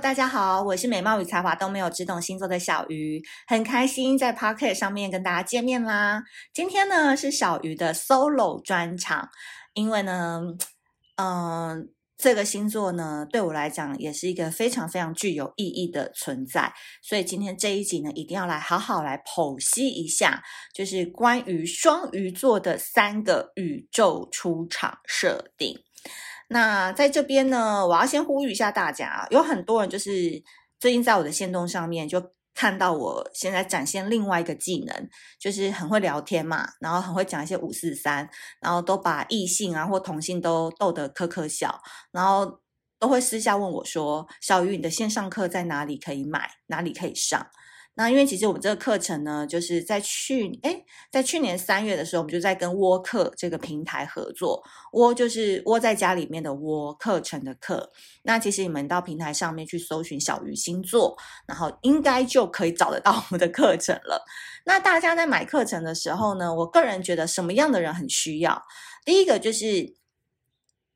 大家好，我是美貌与才华都没有，只懂星座的小鱼，很开心在 Pocket 上面跟大家见面啦。今天呢是小鱼的 Solo 专场，因为呢，嗯、呃，这个星座呢对我来讲也是一个非常非常具有意义的存在，所以今天这一集呢一定要来好好来剖析一下，就是关于双鱼座的三个宇宙出场设定。那在这边呢，我要先呼吁一下大家，有很多人就是最近在我的线动上面就看到我现在展现另外一个技能，就是很会聊天嘛，然后很会讲一些五四三，然后都把异性啊或同性都逗得可可笑，然后都会私下问我说：“小鱼，你的线上课在哪里可以买？哪里可以上？”那因为其实我们这个课程呢，就是在去诶，在去年三月的时候，我们就在跟窝课这个平台合作。窝就是窝在家里面的窝，课程的课。那其实你们到平台上面去搜寻小鱼星座，然后应该就可以找得到我们的课程了。那大家在买课程的时候呢，我个人觉得什么样的人很需要？第一个就是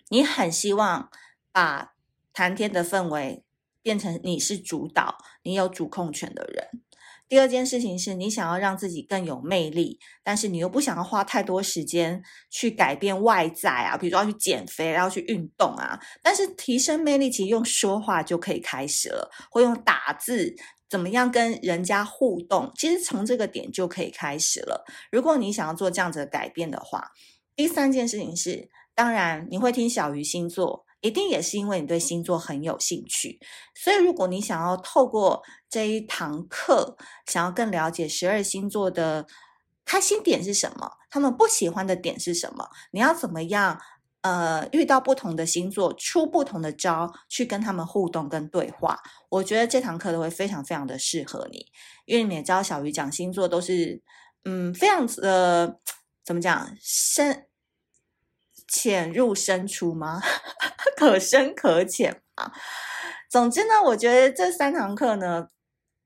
你很希望把谈天的氛围变成你是主导，你有主控权的人。第二件事情是你想要让自己更有魅力，但是你又不想要花太多时间去改变外在啊，比如说要去减肥，要去运动啊。但是提升魅力其实用说话就可以开始了，或用打字，怎么样跟人家互动，其实从这个点就可以开始了。如果你想要做这样子的改变的话，第三件事情是，当然你会听小鱼星座。一定也是因为你对星座很有兴趣，所以如果你想要透过这一堂课，想要更了解十二星座的开心点是什么，他们不喜欢的点是什么，你要怎么样？呃，遇到不同的星座，出不同的招，去跟他们互动跟对话，我觉得这堂课都会非常非常的适合你，因为你也知道小鱼讲星座都是，嗯，非常的怎么讲深。浅入深出吗？可深可浅啊。总之呢，我觉得这三堂课呢，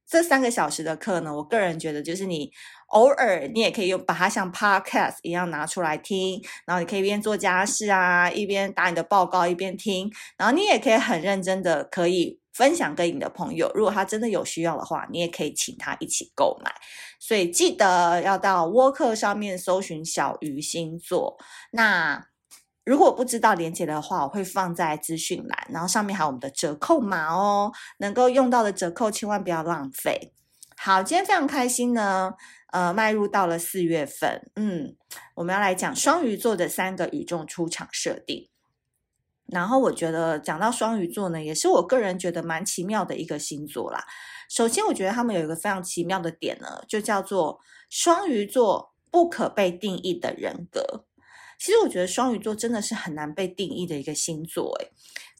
这三个小时的课呢，我个人觉得就是你偶尔你也可以用把它像 podcast 一样拿出来听，然后你可以一边做家事啊，一边打你的报告，一边听，然后你也可以很认真的可以分享给你的朋友。如果他真的有需要的话，你也可以请他一起购买。所以记得要到窝课上面搜寻小鱼星座。那如果不知道连接的话，我会放在资讯栏，然后上面还有我们的折扣码哦，能够用到的折扣千万不要浪费。好，今天非常开心呢，呃，迈入到了四月份，嗯，我们要来讲双鱼座的三个宇宙出场设定。然后我觉得讲到双鱼座呢，也是我个人觉得蛮奇妙的一个星座啦。首先，我觉得他们有一个非常奇妙的点呢，就叫做双鱼座不可被定义的人格。其实我觉得双鱼座真的是很难被定义的一个星座，诶，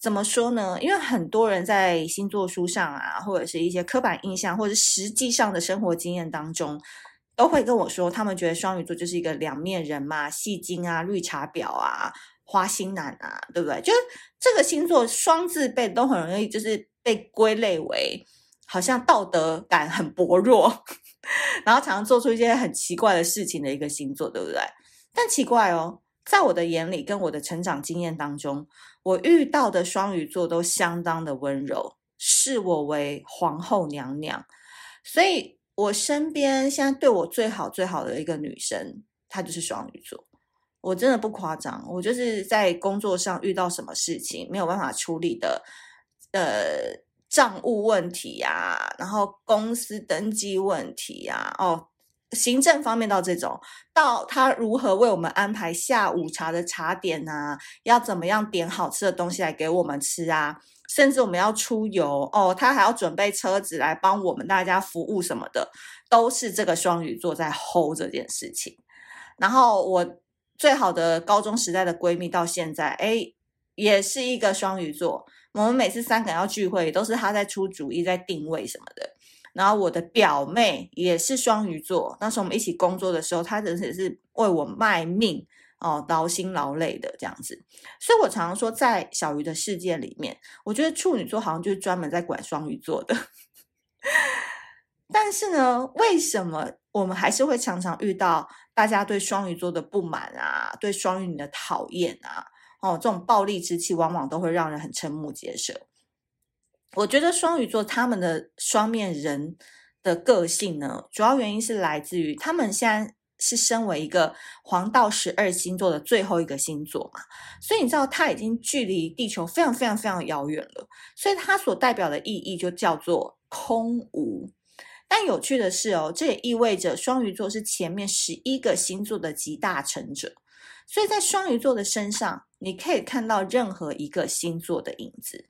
怎么说呢？因为很多人在星座书上啊，或者是一些刻板印象，或者实际上的生活经验当中，都会跟我说，他们觉得双鱼座就是一个两面人嘛，戏精啊，绿茶婊啊，花心男啊，对不对？就是这个星座双字辈都很容易就是被归类为好像道德感很薄弱，然后常常做出一些很奇怪的事情的一个星座，对不对？但奇怪哦。在我的眼里，跟我的成长经验当中，我遇到的双鱼座都相当的温柔，视我为皇后娘娘。所以，我身边现在对我最好最好的一个女生，她就是双鱼座。我真的不夸张，我就是在工作上遇到什么事情没有办法处理的，呃，账务问题呀，然后公司登记问题呀，哦。行政方面到这种，到他如何为我们安排下午茶的茶点啊，要怎么样点好吃的东西来给我们吃啊，甚至我们要出游哦，他还要准备车子来帮我们大家服务什么的，都是这个双鱼座在 hold 这件事情。然后我最好的高中时代的闺蜜到现在，诶，也是一个双鱼座，我们每次三个人要聚会，都是他在出主意，在定位什么的。然后我的表妹也是双鱼座，那时候我们一起工作的时候，她真的是为我卖命哦，劳心劳累的这样子。所以我常常说，在小鱼的世界里面，我觉得处女座好像就是专门在管双鱼座的。但是呢，为什么我们还是会常常遇到大家对双鱼座的不满啊，对双鱼女的讨厌啊？哦，这种暴力之气往往都会让人很瞠目结舌。我觉得双鱼座他们的双面人的个性呢，主要原因是来自于他们现在是身为一个黄道十二星座的最后一个星座嘛，所以你知道他已经距离地球非常非常非常遥远了，所以它所代表的意义就叫做空无。但有趣的是哦，这也意味着双鱼座是前面十一个星座的集大成者，所以在双鱼座的身上，你可以看到任何一个星座的影子。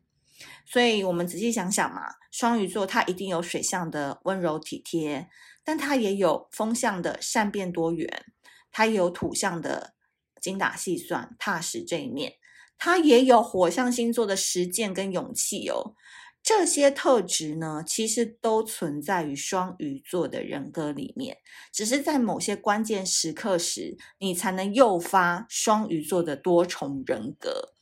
所以，我们仔细想想嘛，双鱼座它一定有水象的温柔体贴，但它也有风象的善变多元，它也有土象的精打细算、踏实这一面，它也有火象星座的实践跟勇气哦。这些特质呢，其实都存在于双鱼座的人格里面，只是在某些关键时刻时，你才能诱发双鱼座的多重人格。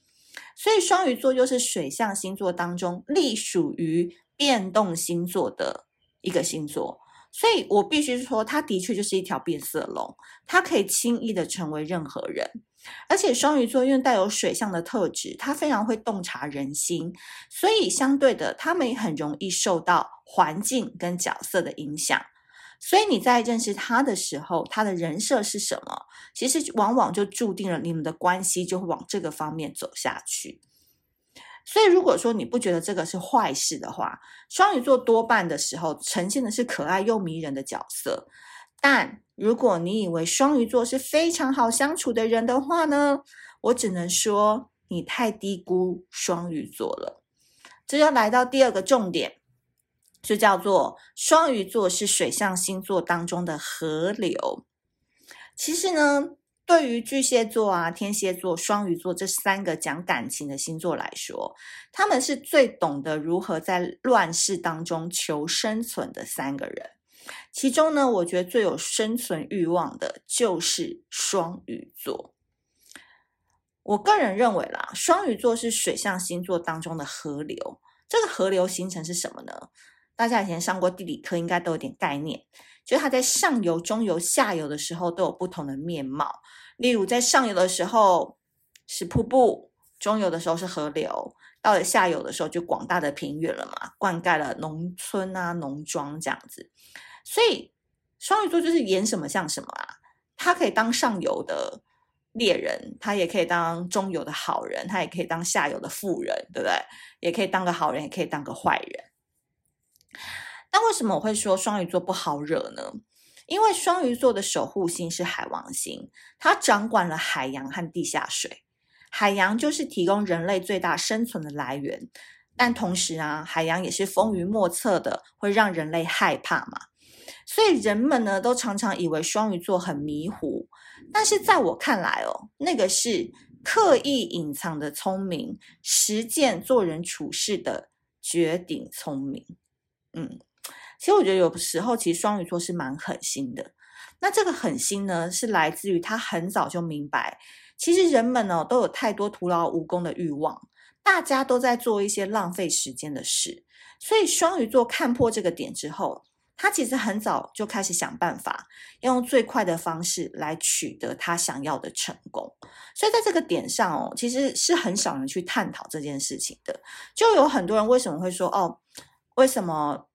所以双鱼座又是水象星座当中隶属于变动星座的一个星座，所以我必须说，它的确就是一条变色龙，它可以轻易的成为任何人。而且双鱼座因为带有水象的特质，它非常会洞察人心，所以相对的，他们也很容易受到环境跟角色的影响。所以你在认识他的时候，他的人设是什么？其实往往就注定了你们的关系就会往这个方面走下去。所以如果说你不觉得这个是坏事的话，双鱼座多半的时候呈现的是可爱又迷人的角色。但如果你以为双鱼座是非常好相处的人的话呢，我只能说你太低估双鱼座了。这就来到第二个重点。就叫做双鱼座是水象星座当中的河流。其实呢，对于巨蟹座啊、天蝎座、双鱼座这三个讲感情的星座来说，他们是最懂得如何在乱世当中求生存的三个人。其中呢，我觉得最有生存欲望的就是双鱼座。我个人认为啦，双鱼座是水象星座当中的河流。这个河流形成是什么呢？大家以前上过地理课，应该都有点概念。就是它在上游、中游、下游的时候都有不同的面貌。例如，在上游的时候是瀑布，中游的时候是河流，到了下游的时候就广大的平原了嘛，灌溉了农村啊、农庄这样子。所以双鱼座就是演什么像什么啊，他可以当上游的猎人，他也可以当中游的好人，他也可以当下游的富人，对不对？也可以当个好人，也可以当个坏人。那为什么我会说双鱼座不好惹呢？因为双鱼座的守护星是海王星，它掌管了海洋和地下水。海洋就是提供人类最大生存的来源，但同时啊，海洋也是风云莫测的，会让人类害怕嘛。所以人们呢，都常常以为双鱼座很迷糊，但是在我看来哦，那个是刻意隐藏的聪明，实践做人处事的绝顶聪明。嗯，其实我觉得有时候，其实双鱼座是蛮狠心的。那这个狠心呢，是来自于他很早就明白，其实人们呢都有太多徒劳无功的欲望，大家都在做一些浪费时间的事。所以双鱼座看破这个点之后，他其实很早就开始想办法，要用最快的方式来取得他想要的成功。所以在这个点上哦，其实是很少人去探讨这件事情的。就有很多人为什么会说哦？为什么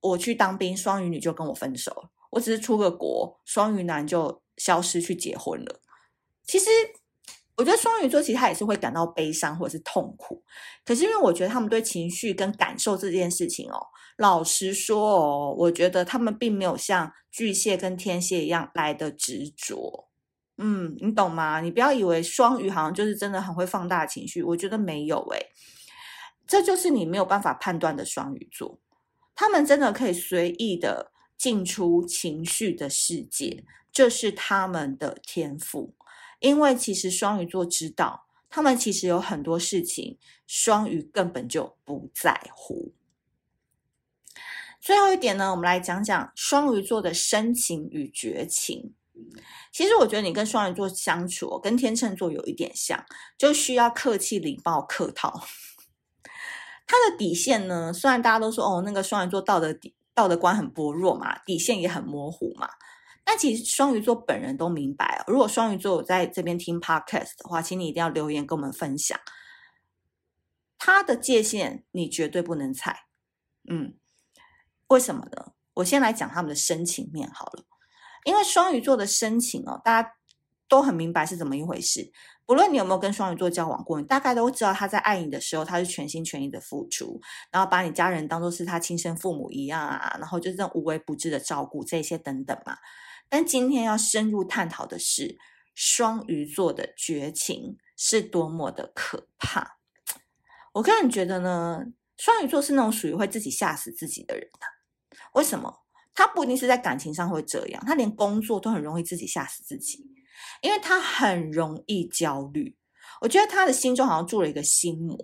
我去当兵，双鱼女就跟我分手？我只是出个国，双鱼男就消失去结婚了。其实，我觉得双鱼座其实他也是会感到悲伤或者是痛苦。可是，因为我觉得他们对情绪跟感受这件事情哦，老实说哦，我觉得他们并没有像巨蟹跟天蝎一样来的执着。嗯，你懂吗？你不要以为双鱼好像就是真的很会放大情绪，我觉得没有诶。这就是你没有办法判断的双鱼座，他们真的可以随意的进出情绪的世界，这是他们的天赋。因为其实双鱼座知道，他们其实有很多事情，双鱼根本就不在乎。最后一点呢，我们来讲讲双鱼座的深情与绝情。其实我觉得你跟双鱼座相处，跟天秤座有一点像，就需要客气礼貌客套。他的底线呢？虽然大家都说哦，那个双鱼座道德底道德观很薄弱嘛，底线也很模糊嘛，但其实双鱼座本人都明白哦。如果双鱼座有在这边听 podcast 的话，请你一定要留言跟我们分享。他的界限你绝对不能踩。嗯，为什么呢？我先来讲他们的深情面好了，因为双鱼座的深情哦，大家都很明白是怎么一回事。不论你有没有跟双鱼座交往过，你大概都知道他在爱你的时候，他是全心全意的付出，然后把你家人当做是他亲生父母一样啊，然后就这种无微不至的照顾这些等等嘛。但今天要深入探讨的是，双鱼座的绝情是多么的可怕。我个人觉得呢，双鱼座是那种属于会自己吓死自己的人的。为什么？他不一定是在感情上会这样，他连工作都很容易自己吓死自己。因为他很容易焦虑，我觉得他的心中好像住了一个心魔，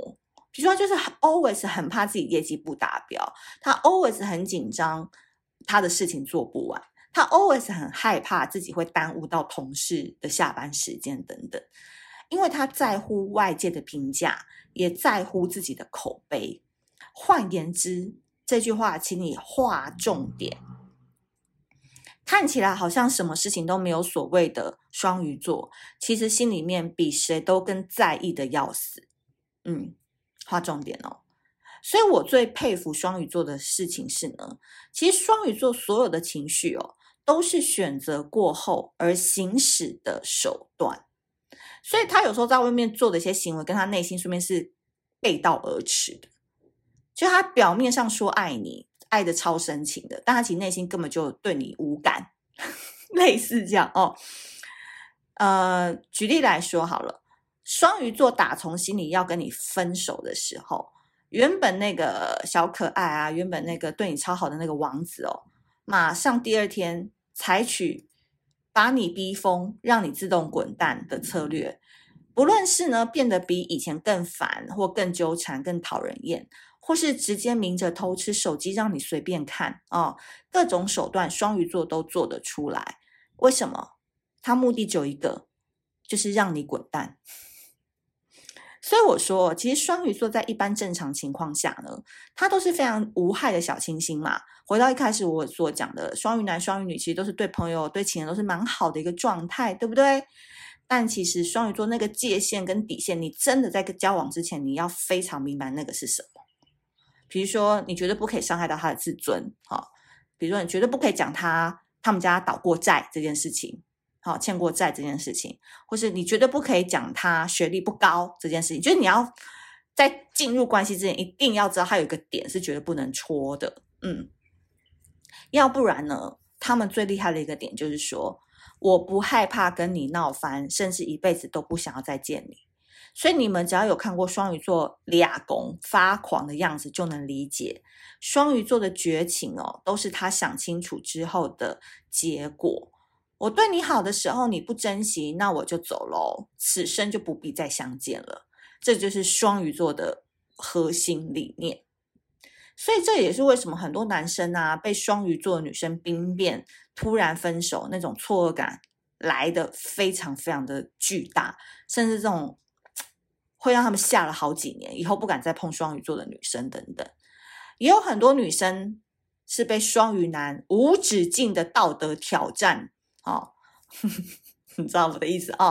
比如说就是 always 很怕自己业绩不达标，他 always 很紧张，他的事情做不完，他 always 很害怕自己会耽误到同事的下班时间等等，因为他在乎外界的评价，也在乎自己的口碑。换言之，这句话请你划重点。看起来好像什么事情都没有所谓的双鱼座，其实心里面比谁都更在意的要死。嗯，划重点哦。所以我最佩服双鱼座的事情是呢，其实双鱼座所有的情绪哦，都是选择过后而行使的手段。所以他有时候在外面做的一些行为，跟他内心说明是背道而驰的。就他表面上说爱你。爱的超深情的，但他其实内心根本就对你无感，类似这样哦。呃，举例来说好了，双鱼座打从心里要跟你分手的时候，原本那个小可爱啊，原本那个对你超好的那个王子哦，马上第二天采取把你逼疯，让你自动滚蛋的策略，不论是呢变得比以前更烦，或更纠缠，更讨人厌。或是直接明着偷吃手机，让你随便看哦，各种手段，双鱼座都做得出来。为什么？他目的只有一个，就是让你滚蛋。所以我说，其实双鱼座在一般正常情况下呢，他都是非常无害的小清新嘛。回到一开始我所讲的，双鱼男、双鱼女其实都是对朋友、对情人都是蛮好的一个状态，对不对？但其实双鱼座那个界限跟底线，你真的在交往之前，你要非常明白那个是什么。比如说，你绝对不可以伤害到他的自尊，好，比如说，你绝对不可以讲他他们家倒过债这件事情，好，欠过债这件事情，或是你绝对不可以讲他学历不高这件事情，就是你要在进入关系之前，一定要知道他有一个点是绝对不能戳的，嗯，要不然呢，他们最厉害的一个点就是说，我不害怕跟你闹翻，甚至一辈子都不想要再见你。所以你们只要有看过双鱼座俩拱发狂的样子，就能理解双鱼座的绝情哦，都是他想清楚之后的结果。我对你好的时候你不珍惜，那我就走喽，此生就不必再相见了。这就是双鱼座的核心理念。所以这也是为什么很多男生啊，被双鱼座女生兵变，突然分手，那种错愕感来得非常非常的巨大，甚至这种。会让他们吓了好几年，以后不敢再碰双鱼座的女生等等。也有很多女生是被双鱼男无止境的道德挑战，哦，你知道我的意思啊？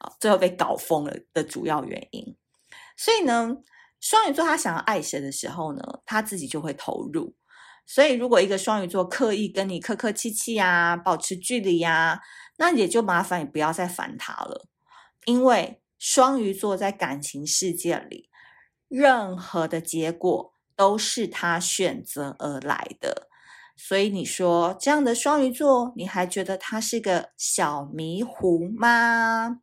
哦，最后被搞疯了的主要原因。所以呢，双鱼座他想要爱谁的时候呢，他自己就会投入。所以如果一个双鱼座刻意跟你客客气气呀，保持距离呀，那也就麻烦你不要再烦他了，因为。双鱼座在感情世界里，任何的结果都是他选择而来的。所以你说这样的双鱼座，你还觉得他是个小迷糊吗？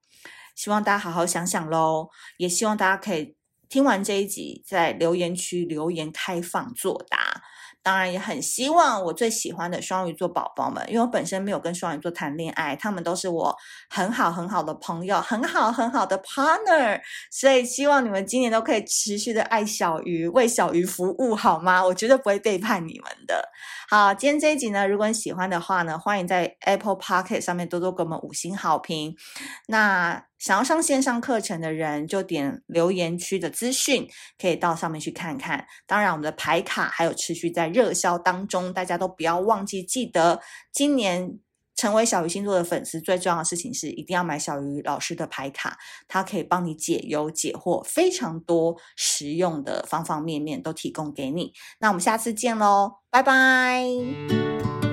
希望大家好好想想喽，也希望大家可以听完这一集，在留言区留言开放作答。当然也很希望我最喜欢的双鱼座宝宝们，因为我本身没有跟双鱼座谈恋爱，他们都是我很好很好的朋友，很好很好的 partner，所以希望你们今年都可以持续的爱小鱼，为小鱼服务，好吗？我绝对不会背叛你们的。好，今天这一集呢，如果你喜欢的话呢，欢迎在 Apple Pocket 上面多多给我们五星好评。那想要上线上课程的人，就点留言区的资讯，可以到上面去看看。当然，我们的牌卡还有持续在热销当中，大家都不要忘记记得今年成为小鱼星座的粉丝，最重要的事情是一定要买小鱼老师的牌卡，它可以帮你解忧解惑，非常多实用的方方面面都提供给你。那我们下次见喽，拜拜。